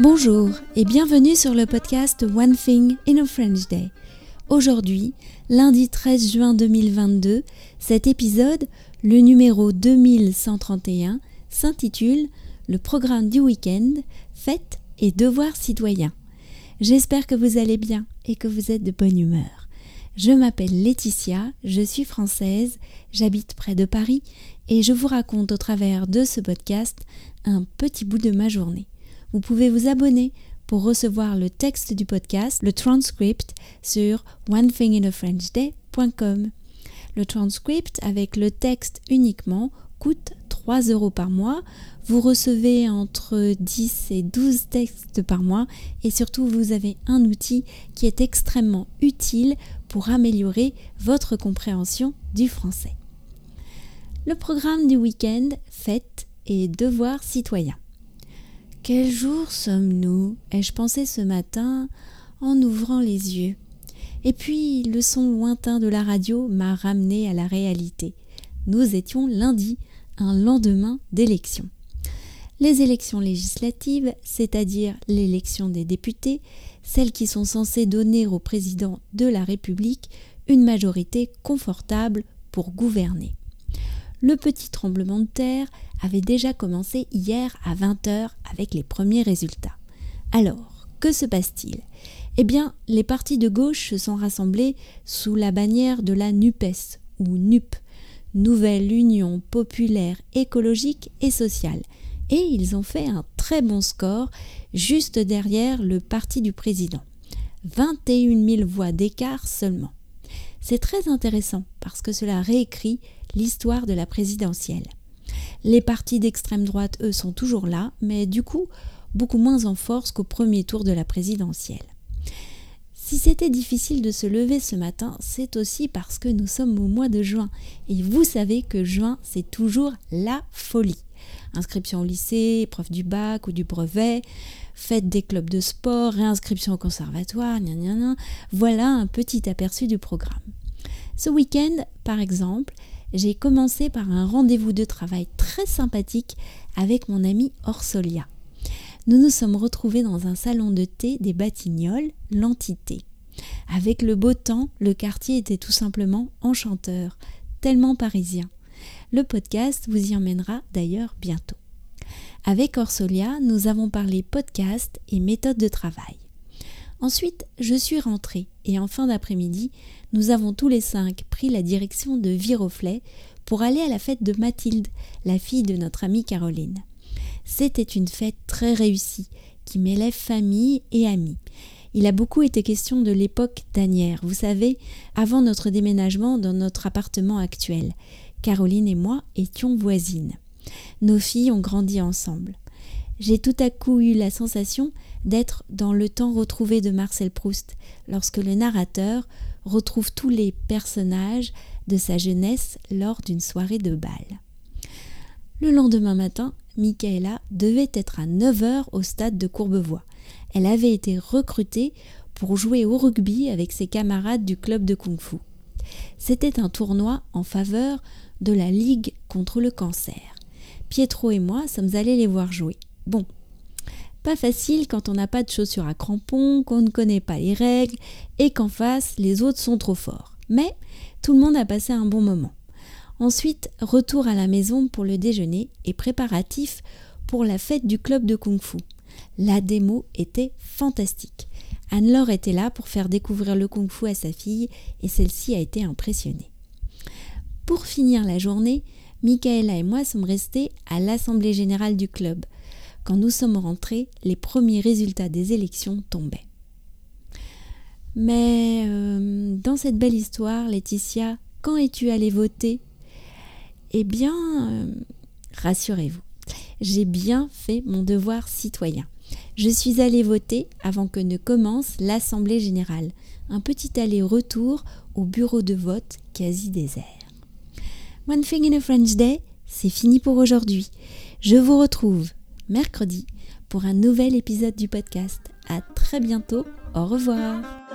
Bonjour et bienvenue sur le podcast One Thing in a French Day. Aujourd'hui, lundi 13 juin 2022, cet épisode, le numéro 2131, s'intitule Le programme du week-end, fêtes et devoirs citoyens. J'espère que vous allez bien et que vous êtes de bonne humeur. Je m'appelle Laetitia, je suis française, j'habite près de Paris et je vous raconte au travers de ce podcast un petit bout de ma journée. Vous pouvez vous abonner pour recevoir le texte du podcast, le transcript sur onethinginafrenchday.com. Le transcript avec le texte uniquement coûte 3 euros par mois. Vous recevez entre 10 et 12 textes par mois et surtout vous avez un outil qui est extrêmement utile pour améliorer votre compréhension du français. Le programme du week-end, fêtes et devoirs citoyens. Quel jour sommes-nous? ai-je pensé ce matin en ouvrant les yeux. Et puis le son lointain de la radio m'a ramené à la réalité. Nous étions lundi, un lendemain d'élection. Les élections législatives, c'est-à-dire l'élection des députés, celles qui sont censées donner au président de la République une majorité confortable pour gouverner. Le petit tremblement de terre avait déjà commencé hier à 20h avec les premiers résultats. Alors, que se passe-t-il? Eh bien, les partis de gauche se sont rassemblés sous la bannière de la NUPES ou NUP, Nouvelle Union populaire écologique et sociale, et ils ont fait un très bon score juste derrière le parti du président. 21 000 voix d'écart seulement. C'est très intéressant parce que cela réécrit l'histoire de la présidentielle. Les partis d'extrême droite, eux, sont toujours là, mais du coup, beaucoup moins en force qu'au premier tour de la présidentielle. Si c'était difficile de se lever ce matin, c'est aussi parce que nous sommes au mois de juin. Et vous savez que juin, c'est toujours la folie. Inscription au lycée, épreuve du bac ou du brevet, fête des clubs de sport, réinscription au conservatoire, gna Voilà un petit aperçu du programme. Ce week-end, par exemple, j'ai commencé par un rendez-vous de travail très sympathique avec mon amie Orsolia. Nous nous sommes retrouvés dans un salon de thé des Batignolles, l'entité. Avec le beau temps, le quartier était tout simplement enchanteur, tellement parisien. Le podcast vous y emmènera d'ailleurs bientôt. Avec Orsolia, nous avons parlé podcast et méthode de travail. Ensuite, je suis rentrée et en fin d'après-midi, nous avons tous les cinq pris la direction de Viroflay pour aller à la fête de Mathilde, la fille de notre amie Caroline. C'était une fête très réussie qui mêlait famille et amis. Il a beaucoup été question de l'époque d'Anière, vous savez, avant notre déménagement dans notre appartement actuel. Caroline et moi étions voisines. Nos filles ont grandi ensemble j'ai tout à coup eu la sensation d'être dans le temps retrouvé de Marcel Proust, lorsque le narrateur retrouve tous les personnages de sa jeunesse lors d'une soirée de bal. Le lendemain matin, Michaela devait être à 9h au stade de Courbevoie. Elle avait été recrutée pour jouer au rugby avec ses camarades du club de kung-fu. C'était un tournoi en faveur de la Ligue contre le cancer. Pietro et moi sommes allés les voir jouer. Bon, pas facile quand on n'a pas de chaussures à crampons, qu'on ne connaît pas les règles et qu'en face les autres sont trop forts. Mais tout le monde a passé un bon moment. Ensuite, retour à la maison pour le déjeuner et préparatif pour la fête du club de kung fu. La démo était fantastique. Anne-Laure était là pour faire découvrir le kung fu à sa fille et celle-ci a été impressionnée. Pour finir la journée, Michaela et moi sommes restés à l'assemblée générale du club quand nous sommes rentrés, les premiers résultats des élections tombaient. Mais euh, dans cette belle histoire, Laetitia, quand es-tu allée voter? Eh bien, euh, rassurez-vous, j'ai bien fait mon devoir citoyen. Je suis allée voter avant que ne commence l'Assemblée générale. Un petit aller-retour au bureau de vote quasi désert. One thing in a French day, c'est fini pour aujourd'hui. Je vous retrouve mercredi pour un nouvel épisode du podcast. À très bientôt. Au revoir.